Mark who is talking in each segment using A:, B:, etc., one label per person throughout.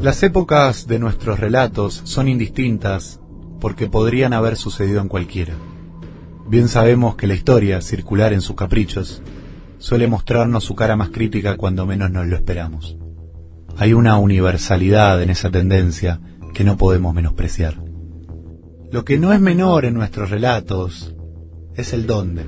A: Las épocas de nuestros relatos son indistintas porque podrían haber sucedido en cualquiera. Bien sabemos que la historia, circular en sus caprichos, suele mostrarnos su cara más crítica cuando menos nos lo esperamos. Hay una universalidad en esa tendencia que no podemos menospreciar. Lo que no es menor en nuestros relatos es el dónde.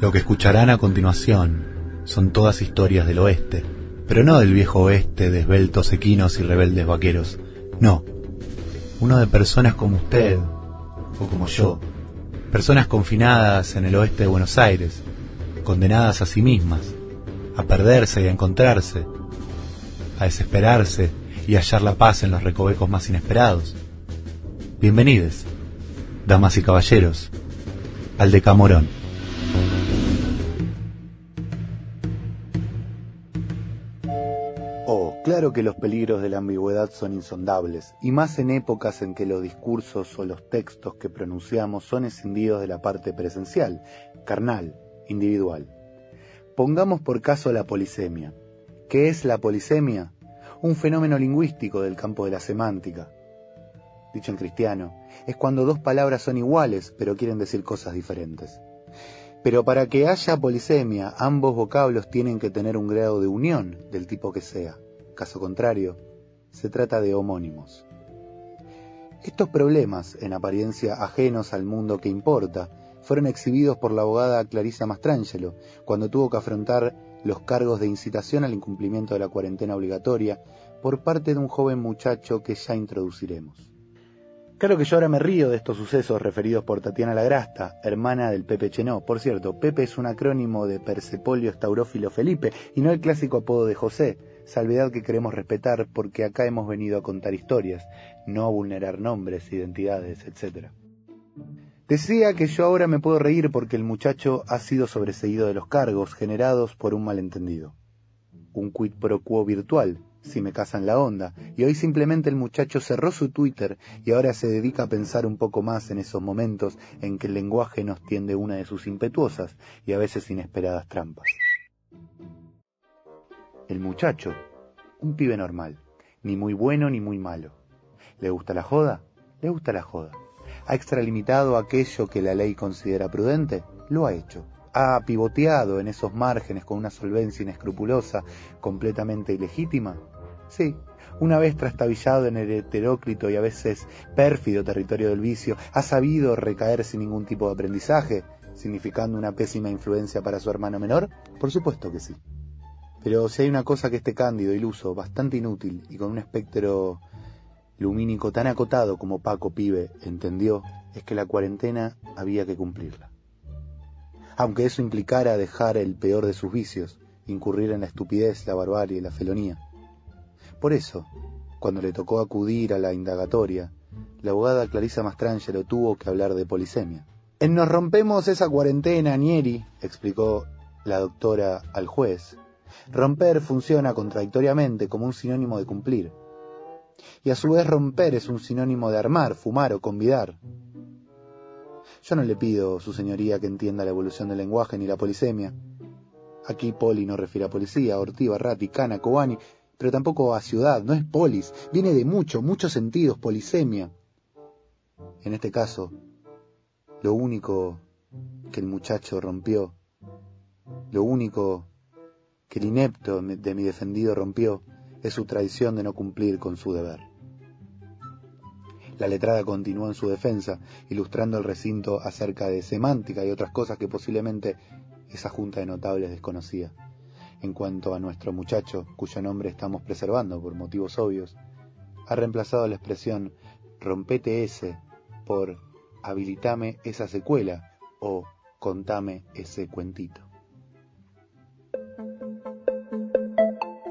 A: Lo que escucharán a continuación son todas historias del oeste, pero no del viejo oeste de esbeltos equinos y rebeldes vaqueros, no, uno de personas como usted, o como yo, personas confinadas en el oeste de Buenos Aires, condenadas a sí mismas, a perderse y a encontrarse, a desesperarse y a hallar la paz en los recovecos más inesperados. Bienvenidos, damas y caballeros, al Decamorón.
B: Claro que los peligros de la ambigüedad son insondables, y más en épocas en que los discursos o los textos que pronunciamos son escindidos de la parte presencial, carnal, individual. Pongamos por caso la polisemia. ¿Qué es la polisemia? Un fenómeno lingüístico del campo de la semántica. Dicho en cristiano, es cuando dos palabras son iguales pero quieren decir cosas diferentes. Pero para que haya polisemia, ambos vocablos tienen que tener un grado de unión del tipo que sea. Caso contrario, se trata de homónimos. Estos problemas, en apariencia ajenos al mundo que importa, fueron exhibidos por la abogada Clarissa Mastrangelo cuando tuvo que afrontar los cargos de incitación al incumplimiento de la cuarentena obligatoria por parte de un joven muchacho que ya introduciremos. Claro que yo ahora me río de estos sucesos referidos por Tatiana Lagrasta, hermana del Pepe Chenó. Por cierto, Pepe es un acrónimo de Persepolio Staurófilo Felipe y no el clásico apodo de José, salvedad que queremos respetar porque acá hemos venido a contar historias, no a vulnerar nombres, identidades, etc. Decía que yo ahora me puedo reír porque el muchacho ha sido sobreseído de los cargos generados por un malentendido. Un quid pro quo virtual, si me casan la onda, y hoy simplemente el muchacho cerró su Twitter y ahora se dedica a pensar un poco más en esos momentos en que el lenguaje nos tiende una de sus impetuosas y a veces inesperadas trampas. El muchacho, un pibe normal, ni muy bueno ni muy malo. ¿Le gusta la joda? Le gusta la joda. ¿Ha extralimitado aquello que la ley considera prudente? Lo ha hecho. ¿Ha pivoteado en esos márgenes con una solvencia inescrupulosa, completamente ilegítima? Sí. Una vez trastabillado en el heterócrito y a veces pérfido territorio del vicio, ¿ha sabido recaer sin ningún tipo de aprendizaje, significando una pésima influencia para su hermano menor? Por supuesto que sí. Pero si hay una cosa que este cándido iluso, bastante inútil y con un espectro lumínico tan acotado como Paco Pibe entendió, es que la cuarentena había que cumplirla. Aunque eso implicara dejar el peor de sus vicios, incurrir en la estupidez, la barbarie, la felonía. Por eso, cuando le tocó acudir a la indagatoria, la abogada Clarisa Mastrangelo tuvo que hablar de polisemia. En Nos rompemos esa cuarentena, Nieri, explicó la doctora al juez, Romper funciona contradictoriamente como un sinónimo de cumplir. Y a su vez romper es un sinónimo de armar, fumar o convidar. Yo no le pido, su señoría, que entienda la evolución del lenguaje ni la polisemia. Aquí poli no refiere a policía, ortiva, rati, cana, cobani, pero tampoco a ciudad, no es polis, viene de mucho, muchos sentidos, polisemia. En este caso, lo único que el muchacho rompió, lo único que el inepto de mi defendido rompió es su traición de no cumplir con su deber. La letrada continuó en su defensa, ilustrando el recinto acerca de semántica y otras cosas que posiblemente esa junta de notables desconocía. En cuanto a nuestro muchacho, cuyo nombre estamos preservando por motivos obvios, ha reemplazado la expresión rompete ese por habilitame esa secuela o contame ese cuentito.